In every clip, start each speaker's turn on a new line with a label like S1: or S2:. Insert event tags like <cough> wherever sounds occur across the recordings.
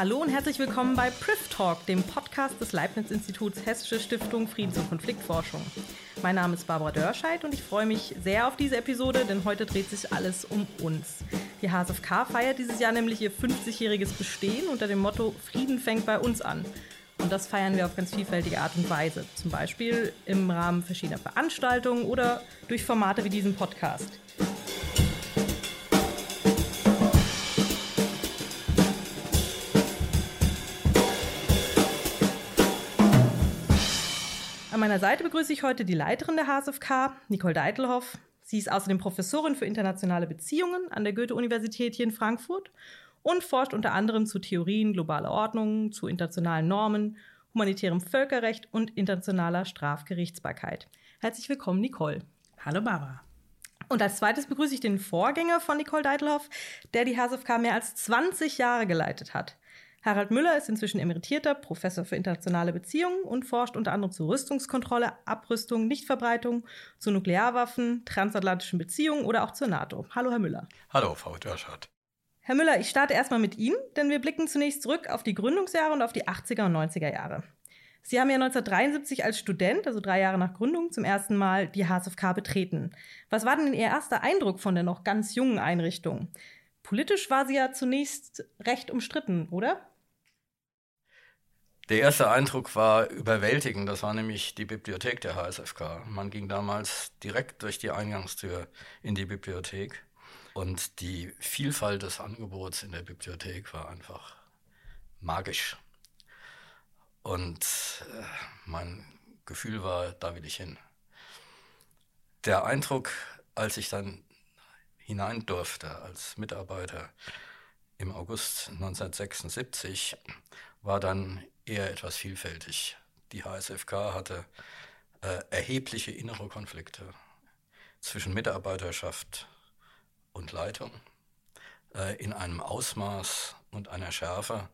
S1: Hallo und herzlich willkommen bei Priv Talk, dem Podcast des Leibniz-Instituts Hessische Stiftung Friedens- und Konfliktforschung. Mein Name ist Barbara Dörscheid und ich freue mich sehr auf diese Episode, denn heute dreht sich alles um uns. Die HSFK feiert dieses Jahr nämlich ihr 50-jähriges Bestehen unter dem Motto Frieden fängt bei uns an. Und das feiern wir auf ganz vielfältige Art und Weise. Zum Beispiel im Rahmen verschiedener Veranstaltungen oder durch Formate wie diesen Podcast. An meiner Seite begrüße ich heute die Leiterin der HSFK, Nicole Deitelhoff. Sie ist außerdem Professorin für internationale Beziehungen an der Goethe-Universität hier in Frankfurt und forscht unter anderem zu Theorien globaler Ordnung, zu internationalen Normen, humanitärem Völkerrecht und internationaler Strafgerichtsbarkeit. Herzlich willkommen, Nicole.
S2: Hallo, Barbara.
S1: Und als zweites begrüße ich den Vorgänger von Nicole Deitelhoff, der die HSFK mehr als 20 Jahre geleitet hat. Harald Müller ist inzwischen emeritierter Professor für internationale Beziehungen und forscht unter anderem zu Rüstungskontrolle, Abrüstung, Nichtverbreitung, zu Nuklearwaffen, transatlantischen Beziehungen oder auch zur NATO. Hallo, Herr Müller.
S3: Hallo, Frau Dörschert.
S1: Herr Müller, ich starte erstmal mit Ihnen, denn wir blicken zunächst zurück auf die Gründungsjahre und auf die 80er und 90er Jahre. Sie haben ja 1973 als Student, also drei Jahre nach Gründung, zum ersten Mal die HSFK betreten. Was war denn Ihr erster Eindruck von der noch ganz jungen Einrichtung? Politisch war sie ja zunächst recht umstritten, oder?
S3: Der erste Eindruck war überwältigend. Das war nämlich die Bibliothek der HSFK. Man ging damals direkt durch die Eingangstür in die Bibliothek. Und die Vielfalt des Angebots in der Bibliothek war einfach magisch. Und äh, mein Gefühl war, da will ich hin. Der Eindruck, als ich dann hinein durfte als Mitarbeiter im August 1976, war dann eher etwas vielfältig. Die HSFK hatte äh, erhebliche innere Konflikte zwischen Mitarbeiterschaft und Leitung äh, in einem Ausmaß und einer Schärfe,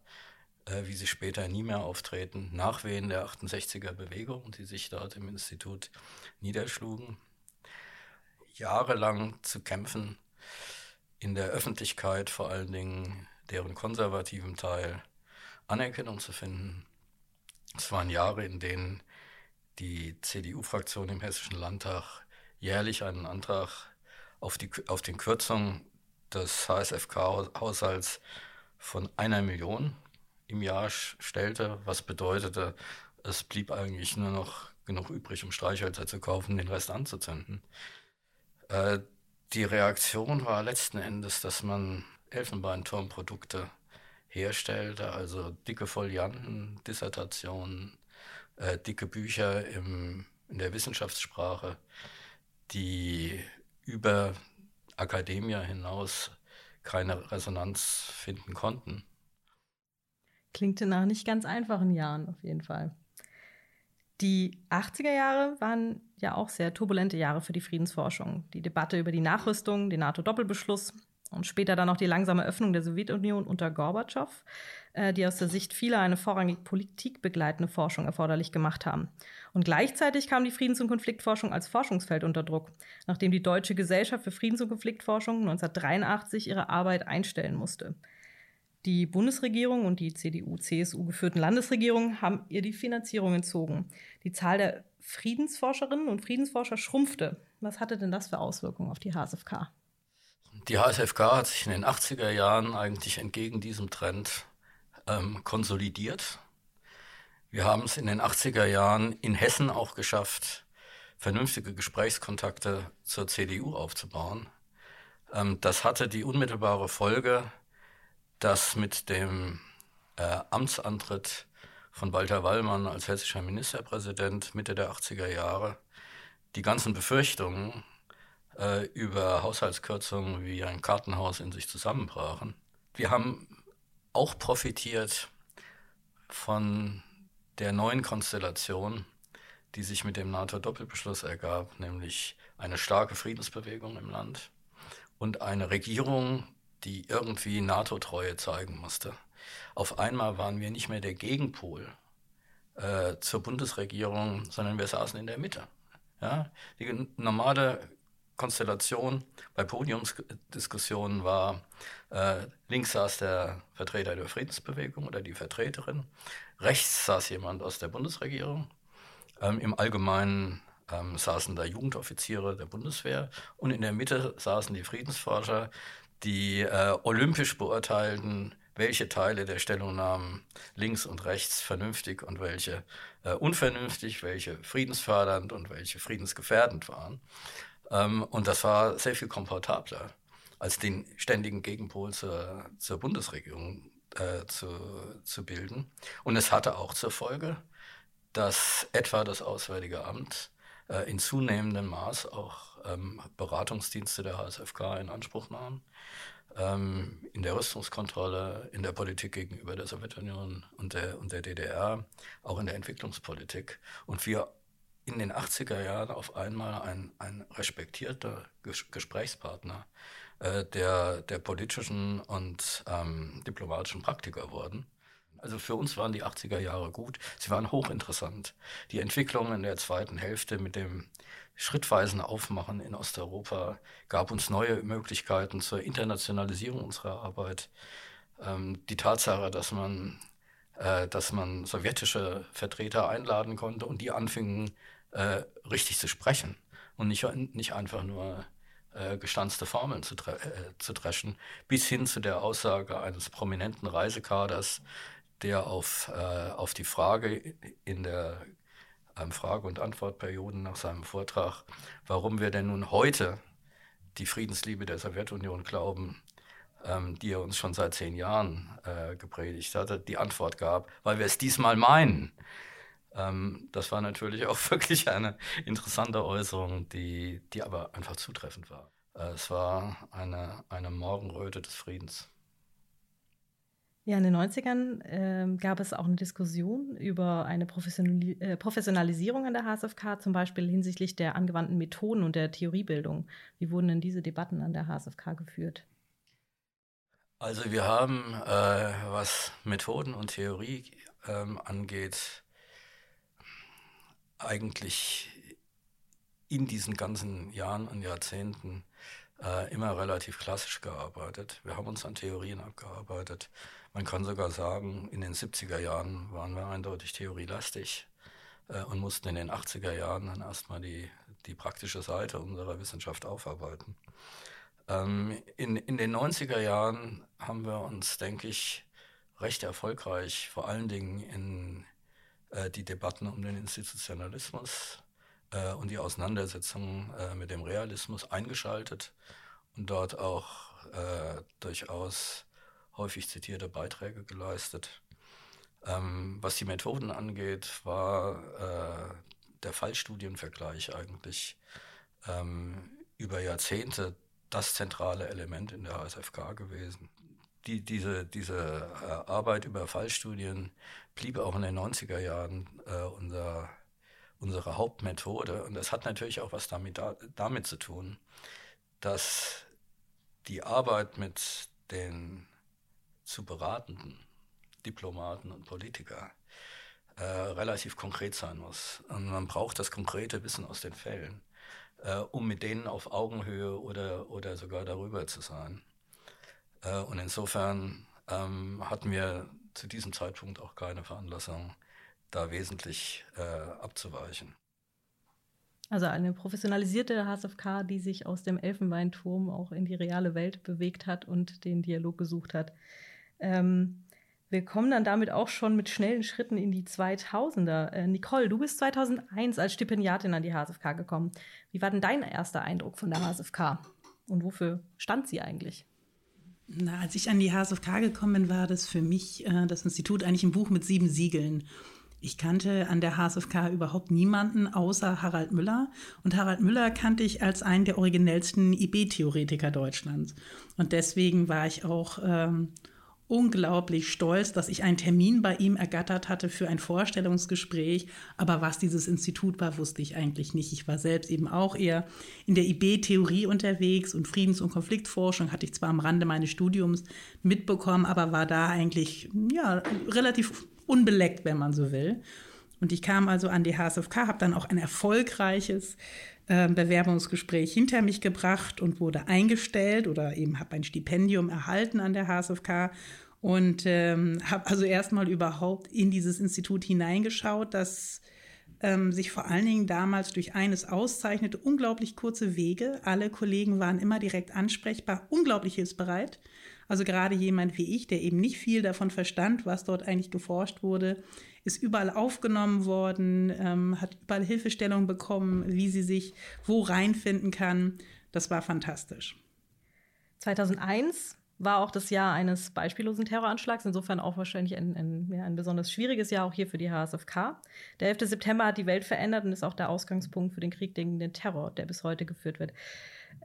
S3: äh, wie sie später nie mehr auftreten, Nachwehen der 68er Bewegung, die sich dort im Institut niederschlugen. Jahrelang zu kämpfen, in der Öffentlichkeit vor allen Dingen deren konservativen Teil Anerkennung zu finden. Es waren Jahre, in denen die CDU-Fraktion im Hessischen Landtag jährlich einen Antrag auf, die, auf den Kürzung des HSFK-Haushalts von einer Million im Jahr stellte, was bedeutete, es blieb eigentlich nur noch genug übrig, um Streichhölzer zu kaufen, den Rest anzuzünden. Äh, die Reaktion war letzten Endes, dass man Elfenbeinturmprodukte herstellte, also dicke Folianten, Dissertationen, äh, dicke Bücher im, in der Wissenschaftssprache, die über Akademia hinaus keine Resonanz finden konnten.
S1: Klingt nach nicht ganz einfachen Jahren auf jeden Fall. Die 80er Jahre waren ja auch sehr turbulente Jahre für die Friedensforschung. Die Debatte über die Nachrüstung, den NATO-Doppelbeschluss und später dann auch die langsame Öffnung der Sowjetunion unter Gorbatschow, äh, die aus der Sicht vieler eine vorrangig politikbegleitende Forschung erforderlich gemacht haben. Und gleichzeitig kam die Friedens- und Konfliktforschung als Forschungsfeld unter Druck, nachdem die Deutsche Gesellschaft für Friedens- und Konfliktforschung 1983 ihre Arbeit einstellen musste. Die Bundesregierung und die CDU-CSU geführten Landesregierungen haben ihr die Finanzierung entzogen. Die Zahl der Friedensforscherinnen und Friedensforscher schrumpfte. Was hatte denn das für Auswirkungen auf die HSFK?
S3: Die HSFK hat sich in den 80er Jahren eigentlich entgegen diesem Trend ähm, konsolidiert. Wir haben es in den 80er Jahren in Hessen auch geschafft, vernünftige Gesprächskontakte zur CDU aufzubauen. Ähm, das hatte die unmittelbare Folge, dass mit dem äh, Amtsantritt von Walter Wallmann als hessischer Ministerpräsident Mitte der 80er Jahre die ganzen Befürchtungen äh, über Haushaltskürzungen wie ein Kartenhaus in sich zusammenbrachen. Wir haben auch profitiert von der neuen Konstellation, die sich mit dem NATO-Doppelbeschluss ergab, nämlich eine starke Friedensbewegung im Land und eine Regierung, die irgendwie NATO-Treue zeigen musste. Auf einmal waren wir nicht mehr der Gegenpol äh, zur Bundesregierung, sondern wir saßen in der Mitte. Ja? Die normale Konstellation. Bei Podiumsdiskussionen war, äh, links saß der Vertreter der Friedensbewegung oder die Vertreterin, rechts saß jemand aus der Bundesregierung, ähm, im Allgemeinen ähm, saßen da Jugendoffiziere der Bundeswehr und in der Mitte saßen die Friedensforscher, die äh, olympisch beurteilten, welche Teile der Stellungnahmen links und rechts vernünftig und welche äh, unvernünftig, welche friedensfördernd und welche friedensgefährdend waren. Ähm, und das war sehr viel komfortabler als den ständigen Gegenpol zur, zur Bundesregierung äh, zu, zu bilden. Und es hatte auch zur Folge, dass etwa das Auswärtige Amt äh, in zunehmendem Maß auch ähm, Beratungsdienste der HSFK in Anspruch nahm. Ähm, in der Rüstungskontrolle, in der Politik gegenüber der Sowjetunion und der, und der DDR, auch in der Entwicklungspolitik. Und wir in den 80er Jahren auf einmal ein, ein respektierter Ges Gesprächspartner äh, der, der politischen und ähm, diplomatischen Praktiker wurden. Also für uns waren die 80er Jahre gut. Sie waren hochinteressant. Die Entwicklung in der zweiten Hälfte mit dem schrittweisen Aufmachen in Osteuropa gab uns neue Möglichkeiten zur Internationalisierung unserer Arbeit. Ähm, die Tatsache, dass man, äh, dass man sowjetische Vertreter einladen konnte und die anfingen, äh, richtig zu sprechen und nicht, nicht einfach nur äh, gestanzte Formeln zu, äh, zu dreschen, bis hin zu der Aussage eines prominenten Reisekaders, der auf, äh, auf die Frage in der ähm, Frage- und Antwortperioden nach seinem Vortrag, warum wir denn nun heute die Friedensliebe der Sowjetunion glauben, ähm, die er uns schon seit zehn Jahren äh, gepredigt hatte, die Antwort gab, weil wir es diesmal meinen. Ähm, das war natürlich auch <laughs> wirklich eine interessante Äußerung, die, die aber einfach zutreffend war. Äh, es war eine, eine Morgenröte des Friedens.
S1: Ja, in den 90ern äh, gab es auch eine Diskussion über eine Professionali äh, Professionalisierung an der HSFK, zum Beispiel hinsichtlich der angewandten Methoden und der Theoriebildung. Wie wurden denn diese Debatten an der HSFK geführt?
S3: Also wir haben, äh, was Methoden und Theorie ähm, angeht, eigentlich in diesen ganzen Jahren und Jahrzehnten äh, immer relativ klassisch gearbeitet. Wir haben uns an Theorien abgearbeitet. Man kann sogar sagen, in den 70er Jahren waren wir eindeutig theorielastig äh, und mussten in den 80er Jahren dann erstmal die, die praktische Seite unserer Wissenschaft aufarbeiten. Ähm, in, in den 90er Jahren haben wir uns, denke ich, recht erfolgreich vor allen Dingen in äh, die Debatten um den Institutionalismus äh, und die Auseinandersetzung äh, mit dem Realismus eingeschaltet und dort auch äh, durchaus häufig zitierte Beiträge geleistet. Ähm, was die Methoden angeht, war äh, der Fallstudienvergleich eigentlich ähm, über Jahrzehnte das zentrale Element in der HSFK gewesen. Die, diese diese Arbeit über Fallstudien blieb auch in den 90er Jahren äh, unser, unsere Hauptmethode. Und das hat natürlich auch was damit, damit zu tun, dass die Arbeit mit den zu beratenden Diplomaten und Politiker äh, relativ konkret sein muss. Und man braucht das konkrete Wissen aus den Fällen, äh, um mit denen auf Augenhöhe oder, oder sogar darüber zu sein. Äh, und insofern ähm, hatten wir zu diesem Zeitpunkt auch keine Veranlassung, da wesentlich äh, abzuweichen.
S1: Also eine professionalisierte HSFK, die sich aus dem Elfenbeinturm auch in die reale Welt bewegt hat und den Dialog gesucht hat. Ähm, wir kommen dann damit auch schon mit schnellen Schritten in die 2000er. Äh, Nicole, du bist 2001 als Stipendiatin an die HSFK gekommen. Wie war denn dein erster Eindruck von der HSFK? Und wofür stand sie eigentlich?
S2: Na, als ich an die HSFK gekommen bin, war das für mich äh, das Institut eigentlich ein Buch mit sieben Siegeln. Ich kannte an der HSFK überhaupt niemanden außer Harald Müller. Und Harald Müller kannte ich als einen der originellsten IB-Theoretiker Deutschlands. Und deswegen war ich auch ähm, unglaublich stolz, dass ich einen Termin bei ihm ergattert hatte für ein Vorstellungsgespräch. Aber was dieses Institut war, wusste ich eigentlich nicht. Ich war selbst eben auch eher in der IB-Theorie unterwegs und Friedens- und Konfliktforschung hatte ich zwar am Rande meines Studiums mitbekommen, aber war da eigentlich ja, relativ unbeleckt, wenn man so will. Und ich kam also an die HSFK, habe dann auch ein erfolgreiches äh, Bewerbungsgespräch hinter mich gebracht und wurde eingestellt oder eben habe ein Stipendium erhalten an der HSFK und ähm, habe also erstmal überhaupt in dieses Institut hineingeschaut, das ähm, sich vor allen Dingen damals durch eines auszeichnete, unglaublich kurze Wege. Alle Kollegen waren immer direkt ansprechbar, unglaublich hilfsbereit. Also gerade jemand wie ich, der eben nicht viel davon verstand, was dort eigentlich geforscht wurde, ist überall aufgenommen worden, ähm, hat überall Hilfestellung bekommen, wie sie sich wo reinfinden kann. Das war fantastisch.
S1: 2001 war auch das Jahr eines beispiellosen Terroranschlags, insofern auch wahrscheinlich ein, ein, ja, ein, besonders schwieriges Jahr auch hier für die HSFK. Der 11. September hat die Welt verändert und ist auch der Ausgangspunkt für den Krieg gegen den Terror, der bis heute geführt wird.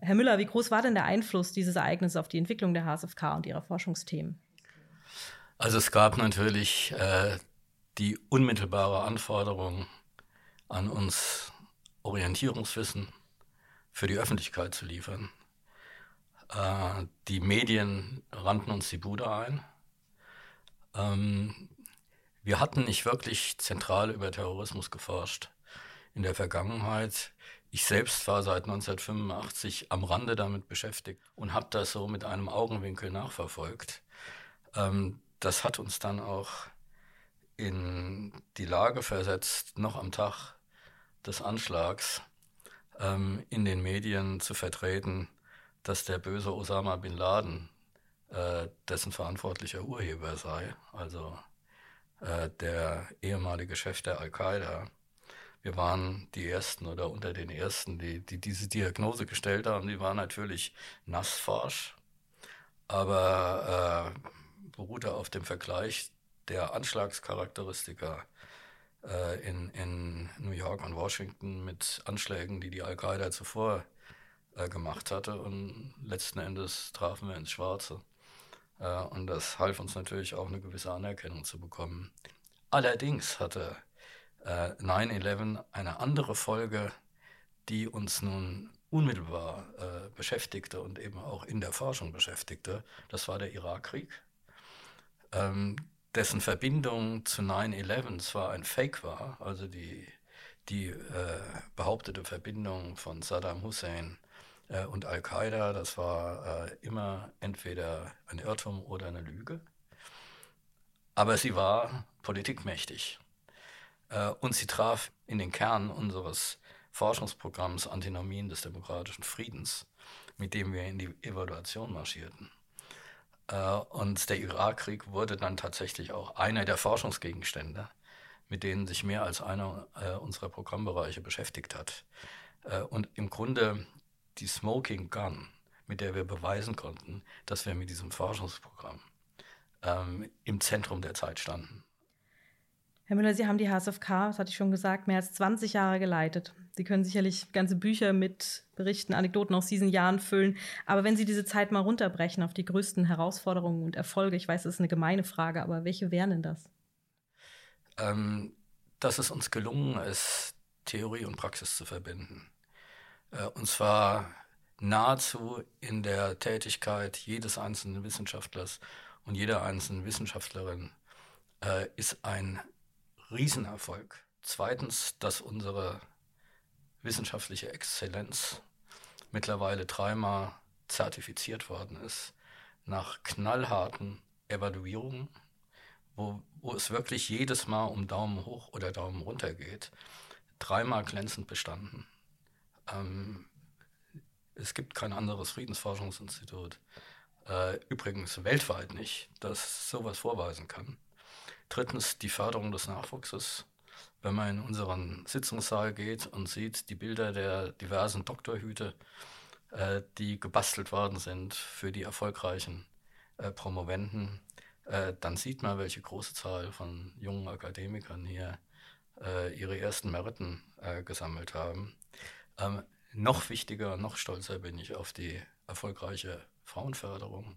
S1: Herr Müller, wie groß war denn der Einfluss dieses Ereignisses auf die Entwicklung der HSFK und ihrer Forschungsthemen?
S3: Also es gab natürlich äh, die unmittelbare Anforderung an uns, Orientierungswissen für die Öffentlichkeit zu liefern. Äh, die Medien rannten uns die Bude ein. Ähm, wir hatten nicht wirklich zentral über Terrorismus geforscht in der Vergangenheit. Ich selbst war seit 1985 am Rande damit beschäftigt und habe das so mit einem Augenwinkel nachverfolgt. Ähm, das hat uns dann auch in die Lage versetzt, noch am Tag des Anschlags ähm, in den Medien zu vertreten, dass der böse Osama bin Laden äh, dessen verantwortlicher Urheber sei, also äh, der ehemalige Chef der Al-Qaida wir waren die Ersten oder unter den Ersten, die, die diese Diagnose gestellt haben. Die war natürlich nassforsch, aber äh, beruhte auf dem Vergleich der Anschlagscharakteristika äh, in, in New York und Washington mit Anschlägen, die die Al-Qaida zuvor äh, gemacht hatte. Und letzten Endes trafen wir ins Schwarze. Äh, und das half uns natürlich auch eine gewisse Anerkennung zu bekommen. Allerdings hatte äh, 9-11 eine andere Folge, die uns nun unmittelbar äh, beschäftigte und eben auch in der Forschung beschäftigte. Das war der Irakkrieg, ähm, dessen Verbindung zu 9-11 zwar ein Fake war, also die, die äh, behauptete Verbindung von Saddam Hussein äh, und Al-Qaida, das war äh, immer entweder ein Irrtum oder eine Lüge. Aber sie war politikmächtig. Äh, und sie traf in den Kern unseres Forschungsprogramms Antinomien des demokratischen Friedens, mit dem wir in die Evaluation marschierten. Äh, und der Irakkrieg wurde dann tatsächlich auch einer der Forschungsgegenstände, mit denen sich mehr als einer äh, unserer Programmbereiche beschäftigt hat. Und im Grunde die Smoking Gun, mit der wir beweisen konnten, dass wir mit diesem Forschungsprogramm ähm, im Zentrum der Zeit standen.
S1: Herr Müller, Sie haben die HSFK, das hatte ich schon gesagt, mehr als 20 Jahre geleitet. Sie können sicherlich ganze Bücher mit Berichten, Anekdoten aus diesen Jahren füllen. Aber wenn Sie diese Zeit mal runterbrechen auf die größten Herausforderungen und Erfolge, ich weiß, das ist eine gemeine Frage, aber welche wären denn das?
S3: Ähm, dass es uns gelungen ist, Theorie und Praxis zu verbinden. Äh, und zwar nahezu in der Tätigkeit jedes einzelnen Wissenschaftlers und jeder einzelnen Wissenschaftlerin äh, ist ein Riesenerfolg. Zweitens, dass unsere wissenschaftliche Exzellenz mittlerweile dreimal zertifiziert worden ist, nach knallharten Evaluierungen, wo, wo es wirklich jedes Mal um Daumen hoch oder Daumen runter geht, dreimal glänzend bestanden. Ähm, es gibt kein anderes Friedensforschungsinstitut, äh, übrigens weltweit nicht, das sowas vorweisen kann. Drittens die Förderung des Nachwuchses. Wenn man in unseren Sitzungssaal geht und sieht die Bilder der diversen Doktorhüte, äh, die gebastelt worden sind für die erfolgreichen äh, Promoventen, äh, dann sieht man, welche große Zahl von jungen Akademikern hier äh, ihre ersten Meriten äh, gesammelt haben. Ähm, noch wichtiger, noch stolzer bin ich auf die erfolgreiche Frauenförderung.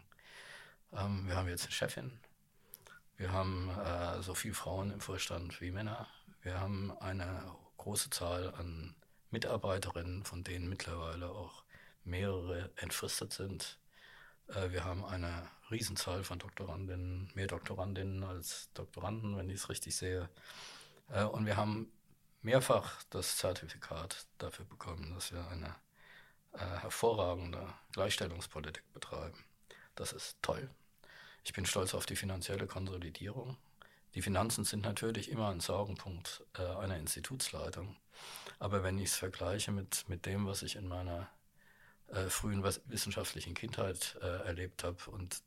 S3: Ähm, wir haben jetzt eine Chefin, wir haben äh, so viele Frauen im Vorstand wie Männer. Wir haben eine große Zahl an Mitarbeiterinnen, von denen mittlerweile auch mehrere entfristet sind. Äh, wir haben eine Riesenzahl von Doktorandinnen, mehr Doktorandinnen als Doktoranden, wenn ich es richtig sehe. Äh, und wir haben mehrfach das Zertifikat dafür bekommen, dass wir eine äh, hervorragende Gleichstellungspolitik betreiben. Das ist toll. Ich bin stolz auf die finanzielle Konsolidierung. Die Finanzen sind natürlich immer ein Sorgenpunkt äh, einer Institutsleitung. Aber wenn ich es vergleiche mit, mit dem, was ich in meiner äh, frühen wissenschaftlichen Kindheit äh, erlebt habe und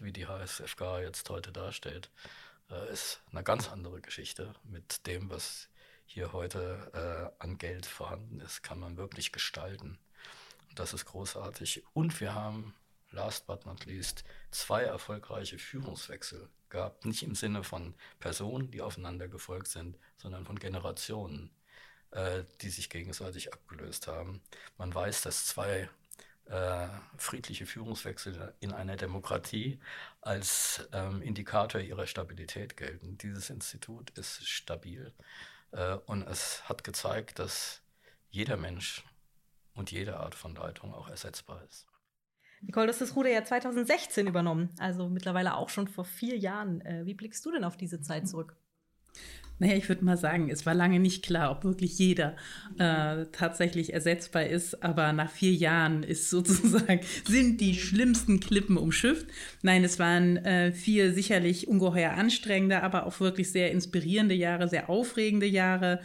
S3: wie die HSFK jetzt heute dasteht, äh, ist eine ganz andere Geschichte. Mit dem, was hier heute äh, an Geld vorhanden ist, kann man wirklich gestalten. Das ist großartig. Und wir haben, last but not least, zwei erfolgreiche Führungswechsel gehabt. Nicht im Sinne von Personen, die aufeinander gefolgt sind, sondern von Generationen, äh, die sich gegenseitig abgelöst haben. Man weiß, dass zwei äh, friedliche Führungswechsel in einer Demokratie als ähm, Indikator ihrer Stabilität gelten. Dieses Institut ist stabil äh, und es hat gezeigt, dass jeder Mensch und jede Art von Leitung auch ersetzbar ist.
S1: Nicole, du hast das Ruder ja 2016 übernommen, also mittlerweile auch schon vor vier Jahren. Äh, wie blickst du denn auf diese Zeit zurück?
S2: Naja, ich würde mal sagen, es war lange nicht klar, ob wirklich jeder äh, tatsächlich ersetzbar ist, aber nach vier Jahren ist <laughs> sozusagen, sind die schlimmsten Klippen umschifft. Nein, es waren äh, vier sicherlich ungeheuer anstrengende, aber auch wirklich sehr inspirierende Jahre, sehr aufregende Jahre.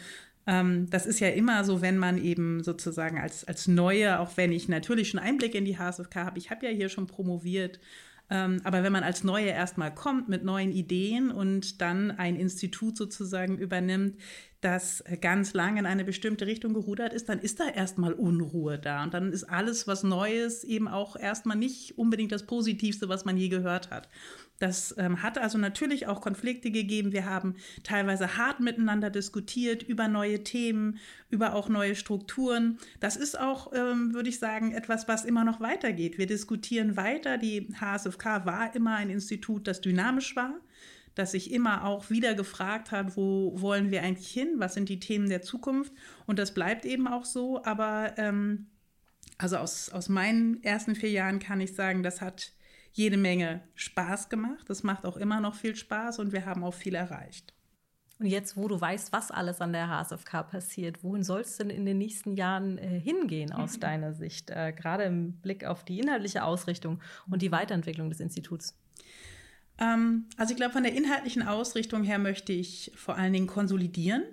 S2: Ähm, das ist ja immer so, wenn man eben sozusagen als, als Neue, auch wenn ich natürlich schon Einblick in die HSFK habe, ich habe ja hier schon promoviert, ähm, aber wenn man als Neue erstmal kommt mit neuen Ideen und dann ein Institut sozusagen übernimmt, das ganz lange in eine bestimmte Richtung gerudert ist, dann ist da erstmal Unruhe da. Und dann ist alles, was Neues, eben auch erstmal nicht unbedingt das Positivste, was man je gehört hat. Das ähm, hat also natürlich auch Konflikte gegeben. Wir haben teilweise hart miteinander diskutiert über neue Themen, über auch neue Strukturen. Das ist auch, ähm, würde ich sagen, etwas, was immer noch weitergeht. Wir diskutieren weiter. Die HSFK war immer ein Institut, das dynamisch war das sich immer auch wieder gefragt hat, wo wollen wir eigentlich hin, was sind die Themen der Zukunft. Und das bleibt eben auch so. Aber ähm, also aus, aus meinen ersten vier Jahren kann ich sagen, das hat jede Menge Spaß gemacht. Das macht auch immer noch viel Spaß und wir haben auch viel erreicht.
S1: Und jetzt, wo du weißt, was alles an der HSFK passiert, wohin soll es denn in den nächsten Jahren äh, hingehen aus mhm. deiner Sicht? Äh, gerade im Blick auf die inhaltliche Ausrichtung und die Weiterentwicklung des Instituts.
S2: Ähm, also ich glaube, von der inhaltlichen Ausrichtung her möchte ich vor allen Dingen konsolidieren.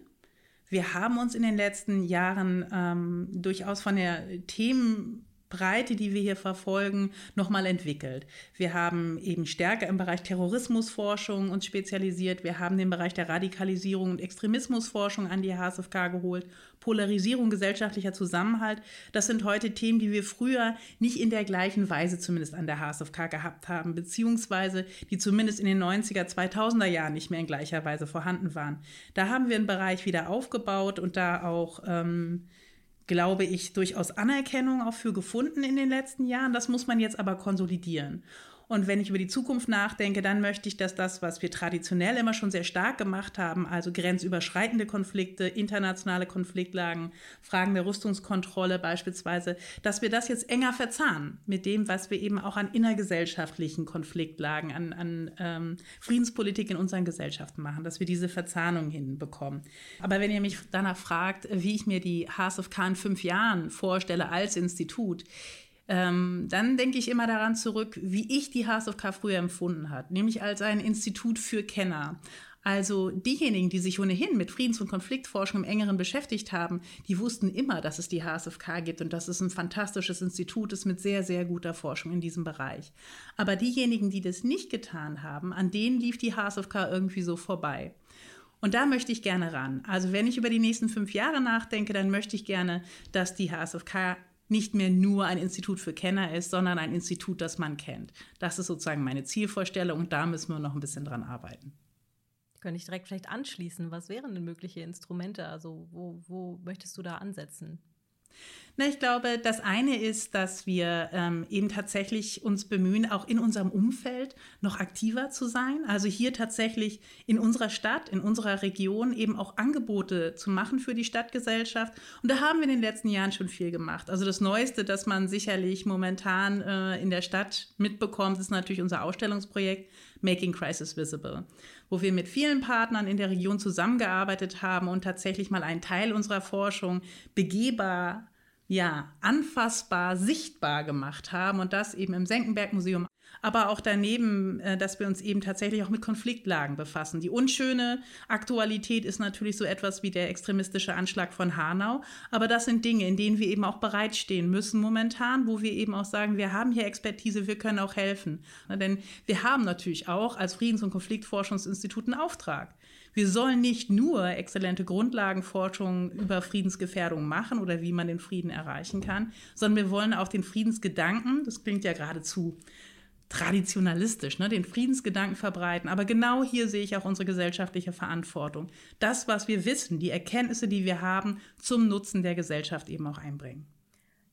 S2: Wir haben uns in den letzten Jahren ähm, durchaus von der Themen Breite, die wir hier verfolgen, nochmal entwickelt. Wir haben eben stärker im Bereich Terrorismusforschung uns spezialisiert. Wir haben den Bereich der Radikalisierung und Extremismusforschung an die HSFK geholt. Polarisierung, gesellschaftlicher Zusammenhalt. Das sind heute Themen, die wir früher nicht in der gleichen Weise zumindest an der HSFK gehabt haben, beziehungsweise die zumindest in den 90er, 2000er Jahren nicht mehr in gleicher Weise vorhanden waren. Da haben wir einen Bereich wieder aufgebaut und da auch ähm, glaube ich, durchaus Anerkennung auch für gefunden in den letzten Jahren. Das muss man jetzt aber konsolidieren. Und wenn ich über die Zukunft nachdenke, dann möchte ich, dass das, was wir traditionell immer schon sehr stark gemacht haben, also grenzüberschreitende Konflikte, internationale Konfliktlagen, Fragen der Rüstungskontrolle beispielsweise, dass wir das jetzt enger verzahnen mit dem, was wir eben auch an innergesellschaftlichen Konfliktlagen, an, an ähm, Friedenspolitik in unseren Gesellschaften machen, dass wir diese Verzahnung hinbekommen. Aber wenn ihr mich danach fragt, wie ich mir die HSFK in fünf Jahren vorstelle als Institut, ähm, dann denke ich immer daran zurück, wie ich die HSFK früher empfunden hat, nämlich als ein Institut für Kenner. Also diejenigen, die sich ohnehin mit Friedens- und Konfliktforschung im engeren beschäftigt haben, die wussten immer, dass es die HSFK gibt und dass es ein fantastisches Institut ist mit sehr, sehr guter Forschung in diesem Bereich. Aber diejenigen, die das nicht getan haben, an denen lief die HSFK irgendwie so vorbei. Und da möchte ich gerne ran. Also wenn ich über die nächsten fünf Jahre nachdenke, dann möchte ich gerne, dass die HSFK nicht mehr nur ein Institut für Kenner ist, sondern ein Institut, das man kennt. Das ist sozusagen meine Zielvorstellung und da müssen wir noch ein bisschen dran arbeiten.
S1: Könnte ich direkt vielleicht anschließen? Was wären denn mögliche Instrumente? Also wo, wo möchtest du da ansetzen?
S2: Na, ich glaube, das eine ist, dass wir ähm, eben tatsächlich uns bemühen, auch in unserem Umfeld noch aktiver zu sein. Also hier tatsächlich in unserer Stadt, in unserer Region eben auch Angebote zu machen für die Stadtgesellschaft. Und da haben wir in den letzten Jahren schon viel gemacht. Also das Neueste, das man sicherlich momentan äh, in der Stadt mitbekommt, ist natürlich unser Ausstellungsprojekt Making Crisis Visible, wo wir mit vielen Partnern in der Region zusammengearbeitet haben und tatsächlich mal einen Teil unserer Forschung begehbar ja, anfassbar, sichtbar gemacht haben und das eben im Senckenberg-Museum. Aber auch daneben, äh, dass wir uns eben tatsächlich auch mit Konfliktlagen befassen. Die unschöne Aktualität ist natürlich so etwas wie der extremistische Anschlag von Hanau. Aber das sind Dinge, in denen wir eben auch bereitstehen müssen momentan, wo wir eben auch sagen, wir haben hier Expertise, wir können auch helfen. Denn wir haben natürlich auch als Friedens- und Konfliktforschungsinstitut einen Auftrag. Wir sollen nicht nur exzellente Grundlagenforschung über Friedensgefährdung machen oder wie man den Frieden erreichen kann, sondern wir wollen auch den Friedensgedanken, das klingt ja geradezu traditionalistisch, ne, den Friedensgedanken verbreiten. Aber genau hier sehe ich auch unsere gesellschaftliche Verantwortung. Das, was wir wissen, die Erkenntnisse, die wir haben, zum Nutzen der Gesellschaft eben auch einbringen.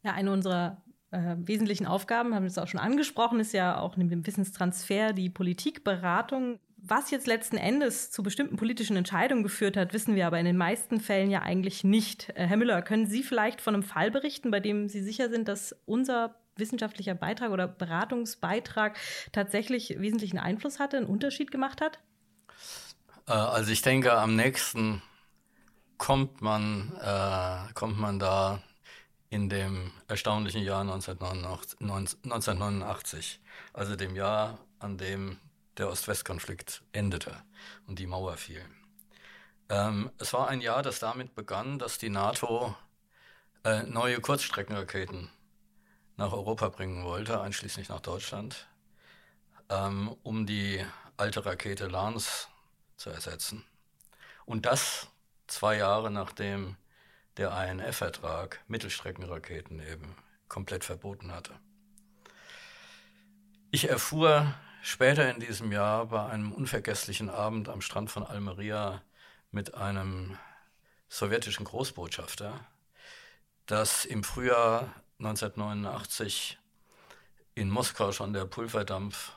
S1: Ja, eine unserer äh, wesentlichen Aufgaben, haben wir es auch schon angesprochen, ist ja auch neben dem Wissenstransfer die Politikberatung. Was jetzt letzten Endes zu bestimmten politischen Entscheidungen geführt hat, wissen wir aber in den meisten Fällen ja eigentlich nicht. Äh, Herr Müller, können Sie vielleicht von einem Fall berichten, bei dem Sie sicher sind, dass unser wissenschaftlicher Beitrag oder Beratungsbeitrag tatsächlich wesentlichen Einfluss hatte, einen Unterschied gemacht hat?
S3: Äh, also ich denke, am nächsten kommt man, äh, kommt man da in dem erstaunlichen Jahr 1989, 1989, also dem Jahr, an dem der Ost-West-Konflikt endete und die Mauer fiel. Ähm, es war ein Jahr, das damit begann, dass die NATO äh, neue Kurzstreckenraketen nach Europa bringen wollte, einschließlich nach Deutschland, ähm, um die alte Rakete Lance zu ersetzen. Und das zwei Jahre nachdem der INF-Vertrag Mittelstreckenraketen eben komplett verboten hatte. Ich erfuhr später in diesem Jahr bei einem unvergesslichen Abend am Strand von Almeria mit einem sowjetischen Großbotschafter, dass im Frühjahr 1989 in Moskau schon der Pulverdampf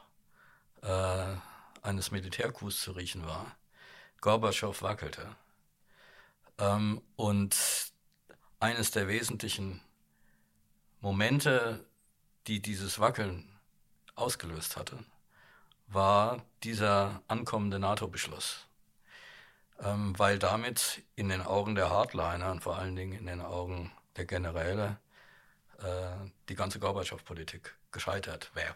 S3: äh, eines Militärkups zu riechen war. Gorbatschow wackelte. Ähm, und eines der wesentlichen Momente, die dieses Wackeln ausgelöst hatte, war dieser ankommende NATO-Beschluss. Ähm, weil damit in den Augen der Hardliner und vor allen Dingen in den Augen der Generäle äh, die ganze Gorbatschow-Politik gescheitert wäre.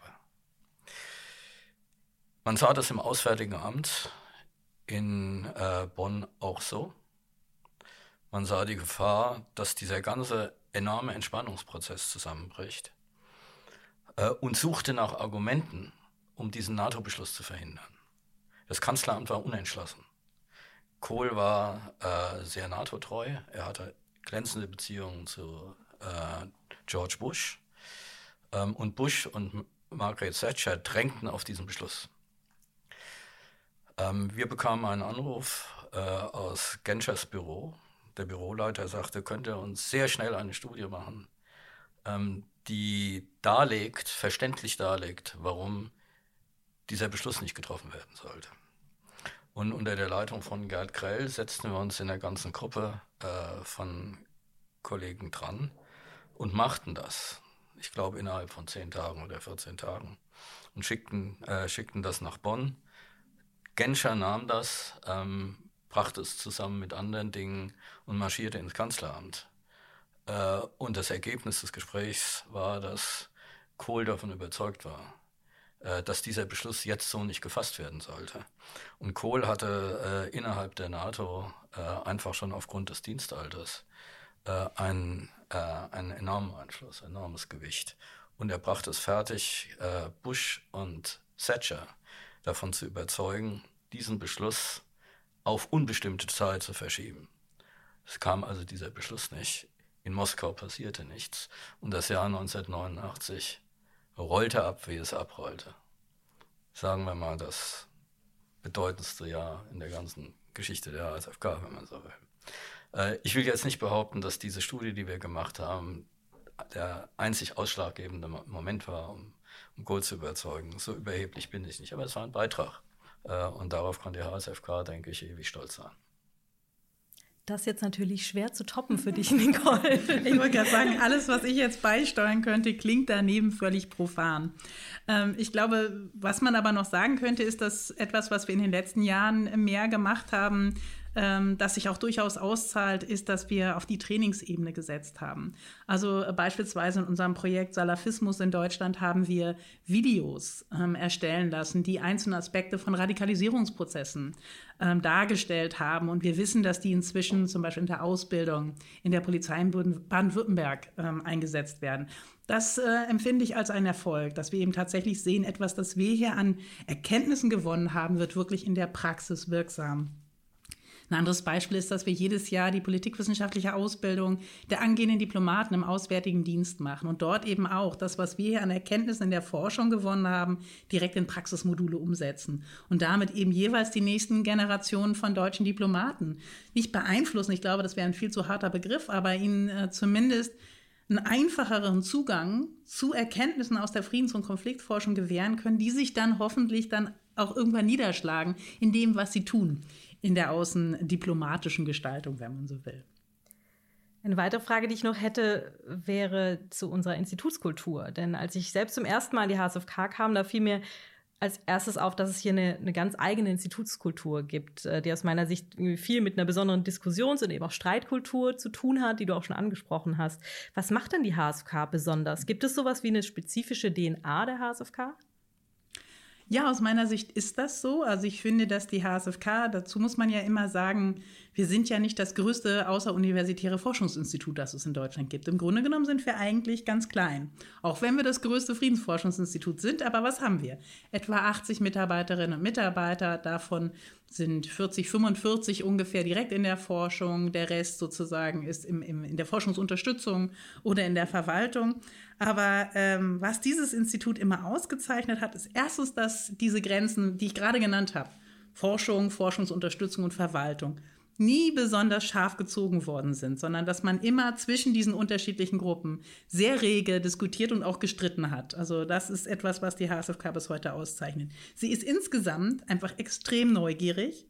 S3: Man sah das im Auswärtigen Amt in äh, Bonn auch so. Man sah die Gefahr, dass dieser ganze enorme Entspannungsprozess zusammenbricht äh, und suchte nach Argumenten, um diesen NATO-Beschluss zu verhindern. Das Kanzleramt war unentschlossen. Kohl war äh, sehr NATO-treu. Er hatte glänzende Beziehungen zu äh, George Bush. Ähm, und Bush und Margaret Thatcher drängten auf diesen Beschluss. Ähm, wir bekamen einen Anruf äh, aus Genschers Büro. Der Büroleiter sagte, könnte er uns sehr schnell eine Studie machen, ähm, die darlegt, verständlich darlegt, warum dieser Beschluss nicht getroffen werden sollte. Und unter der Leitung von Gerd Grell setzten wir uns in der ganzen Gruppe äh, von Kollegen dran und machten das. Ich glaube innerhalb von zehn Tagen oder 14 Tagen. Und schickten, äh, schickten das nach Bonn. Genscher nahm das, ähm, brachte es zusammen mit anderen Dingen und marschierte ins Kanzleramt. Äh, und das Ergebnis des Gesprächs war, dass Kohl davon überzeugt war, dass dieser Beschluss jetzt so nicht gefasst werden sollte. Und Kohl hatte äh, innerhalb der NATO äh, einfach schon aufgrund des Dienstalters äh, einen, äh, einen enormen Einfluss, enormes Gewicht. Und er brachte es fertig, äh, Bush und Thatcher davon zu überzeugen, diesen Beschluss auf unbestimmte Zeit zu verschieben. Es kam also dieser Beschluss nicht. In Moskau passierte nichts. Und das Jahr 1989 rollte ab, wie es abrollte. Sagen wir mal, das bedeutendste Jahr in der ganzen Geschichte der ASFK, wenn man so will. Äh, ich will jetzt nicht behaupten, dass diese Studie, die wir gemacht haben, der einzig ausschlaggebende Moment war, um, um Kohl zu überzeugen. So überheblich bin ich nicht, aber es war ein Beitrag. Äh, und darauf kann die HSFK, denke ich, ewig stolz sein.
S1: Das ist jetzt natürlich schwer zu toppen für dich, <laughs> Nicole.
S2: ich wollte gerade sagen, alles, was ich jetzt beisteuern könnte, klingt daneben völlig profan. Ähm, ich glaube, was man aber noch sagen könnte, ist, dass etwas, was wir in den letzten Jahren mehr gemacht haben, ähm, das sich auch durchaus auszahlt, ist, dass wir auf die Trainingsebene gesetzt haben. Also äh, beispielsweise in unserem Projekt Salafismus in Deutschland haben wir Videos ähm, erstellen lassen, die einzelne Aspekte von Radikalisierungsprozessen ähm, dargestellt haben. Und wir wissen, dass die inzwischen zum Beispiel in der Ausbildung in der Polizei in Baden-Württemberg ähm, eingesetzt werden. Das äh, empfinde ich als einen Erfolg, dass wir eben tatsächlich sehen, etwas, das wir hier an Erkenntnissen gewonnen haben, wird wirklich in der Praxis wirksam. Ein anderes Beispiel ist, dass wir jedes Jahr die politikwissenschaftliche Ausbildung der angehenden Diplomaten im Auswärtigen Dienst machen und dort eben auch das, was wir hier an Erkenntnissen in der Forschung gewonnen haben, direkt in Praxismodule umsetzen und damit eben jeweils die nächsten Generationen von deutschen Diplomaten nicht beeinflussen. Ich glaube, das wäre ein viel zu harter Begriff, aber ihnen äh, zumindest einen einfacheren Zugang zu Erkenntnissen aus der Friedens- und Konfliktforschung gewähren können, die sich dann hoffentlich dann auch irgendwann niederschlagen in dem, was sie tun in der außendiplomatischen Gestaltung, wenn man so will.
S1: Eine weitere Frage, die ich noch hätte, wäre zu unserer Institutskultur. Denn als ich selbst zum ersten Mal in die HSFK kam, da fiel mir als erstes auf, dass es hier eine, eine ganz eigene Institutskultur gibt, äh, die aus meiner Sicht viel mit einer besonderen Diskussions- und eben auch Streitkultur zu tun hat, die du auch schon angesprochen hast. Was macht denn die HSFK besonders? Gibt es sowas wie eine spezifische DNA der HSFK?
S2: Ja, aus meiner Sicht ist das so. Also ich finde, dass die HSFK, dazu muss man ja immer sagen, wir sind ja nicht das größte außeruniversitäre Forschungsinstitut, das es in Deutschland gibt. Im Grunde genommen sind wir eigentlich ganz klein. Auch wenn wir das größte Friedensforschungsinstitut sind. Aber was haben wir? Etwa 80 Mitarbeiterinnen und Mitarbeiter. Davon sind 40, 45 ungefähr direkt in der Forschung. Der Rest sozusagen ist im, im, in der Forschungsunterstützung oder in der Verwaltung. Aber ähm, was dieses Institut immer ausgezeichnet hat, ist erstens, dass diese Grenzen, die ich gerade genannt habe, Forschung, Forschungsunterstützung und Verwaltung, nie besonders scharf gezogen worden sind, sondern dass man immer zwischen diesen unterschiedlichen Gruppen sehr rege diskutiert und auch gestritten hat. Also das ist etwas, was die HSFK bis heute auszeichnet. Sie ist insgesamt einfach extrem neugierig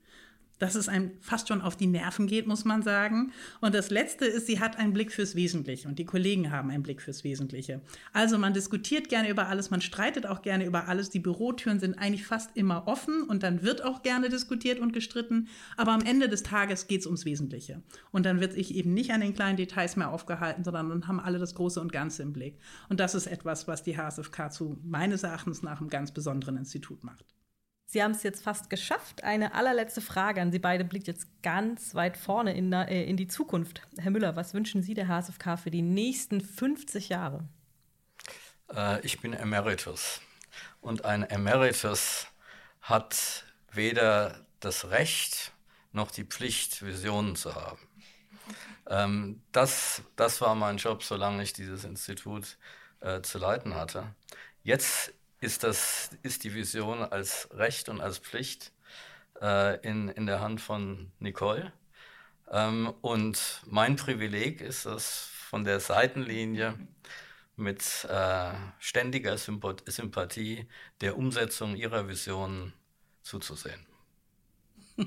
S2: dass es einem fast schon auf die Nerven geht, muss man sagen. Und das Letzte ist, sie hat einen Blick fürs Wesentliche und die Kollegen haben einen Blick fürs Wesentliche. Also man diskutiert gerne über alles, man streitet auch gerne über alles. Die Bürotüren sind eigentlich fast immer offen und dann wird auch gerne diskutiert und gestritten. Aber am Ende des Tages geht es ums Wesentliche. Und dann wird sich eben nicht an den kleinen Details mehr aufgehalten, sondern dann haben alle das Große und Ganze im Blick. Und das ist etwas, was die HSFK zu meines Erachtens nach einem ganz besonderen Institut macht.
S1: Sie haben es jetzt fast geschafft. Eine allerletzte Frage an Sie beide blickt jetzt ganz weit vorne in, äh, in die Zukunft. Herr Müller, was wünschen Sie der HSFK für die nächsten 50 Jahre?
S3: Äh, ich bin Emeritus. Und ein Emeritus hat weder das Recht noch die Pflicht, Visionen zu haben. Ähm, das, das war mein Job, solange ich dieses Institut äh, zu leiten hatte. Jetzt ist, das, ist die Vision als Recht und als Pflicht äh, in, in der Hand von Nicole. Ähm, und mein Privileg ist es, von der Seitenlinie mit äh, ständiger Sympathie der Umsetzung ihrer Vision zuzusehen. <laughs>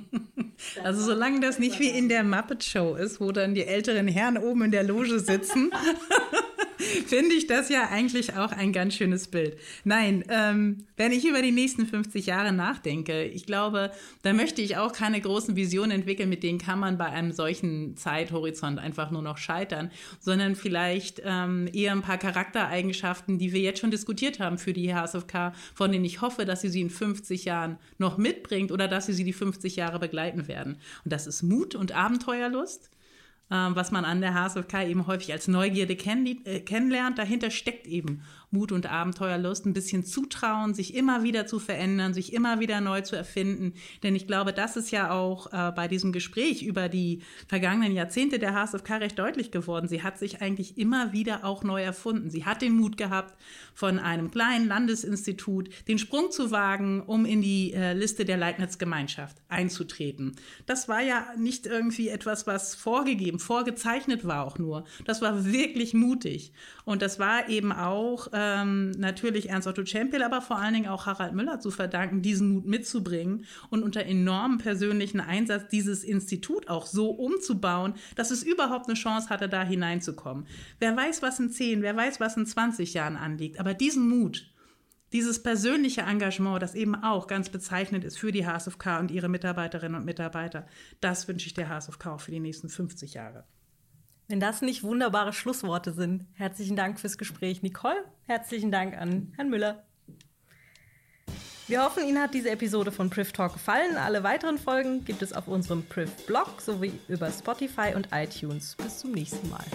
S2: Also solange das nicht wie in der Muppet Show ist, wo dann die älteren Herren oben in der Loge sitzen <laughs> <laughs> finde ich das ja eigentlich auch ein ganz schönes Bild. Nein, ähm, wenn ich über die nächsten 50 Jahre nachdenke, ich glaube, da möchte ich auch keine großen Visionen entwickeln, mit denen kann man bei einem solchen Zeithorizont einfach nur noch scheitern, sondern vielleicht ähm, eher ein paar Charaktereigenschaften, die wir jetzt schon diskutiert haben für die HSFK, von denen ich hoffe, dass sie sie in 50 Jahren noch mitbringt oder dass sie sie die 50 Jahre begleiten werden. Und das ist Mut und Abenteuerlust. Ähm, was man an der HSFK eben häufig als Neugierde äh, kennenlernt. Dahinter steckt eben Mut und Abenteuerlust, ein bisschen Zutrauen, sich immer wieder zu verändern, sich immer wieder neu zu erfinden. Denn ich glaube, das ist ja auch äh, bei diesem Gespräch über die vergangenen Jahrzehnte der HSFK recht deutlich geworden. Sie hat sich eigentlich immer wieder auch neu erfunden. Sie hat den Mut gehabt, von einem kleinen Landesinstitut den Sprung zu wagen, um in die äh, Liste der Leibniz-Gemeinschaft einzutreten. Das war ja nicht irgendwie etwas, was vorgegeben geben. Vorgezeichnet war auch nur. Das war wirklich mutig. Und das war eben auch ähm, natürlich Ernst Otto Czempel, aber vor allen Dingen auch Harald Müller zu verdanken, diesen Mut mitzubringen und unter enormem persönlichen Einsatz dieses Institut auch so umzubauen, dass es überhaupt eine Chance hatte, da hineinzukommen. Wer weiß, was in 10, wer weiß, was in 20 Jahren anliegt. Aber diesen Mut, dieses persönliche Engagement, das eben auch ganz bezeichnend ist für die HSFK und ihre Mitarbeiterinnen und Mitarbeiter, das wünsche ich der HSFK auch für die nächsten 50 Jahre.
S1: Wenn das nicht wunderbare Schlussworte sind, herzlichen Dank fürs Gespräch, Nicole. Herzlichen Dank an Herrn Müller. Wir hoffen, Ihnen hat diese Episode von Priv Talk gefallen. Alle weiteren Folgen gibt es auf unserem Priv-Blog sowie über Spotify und iTunes. Bis zum nächsten Mal.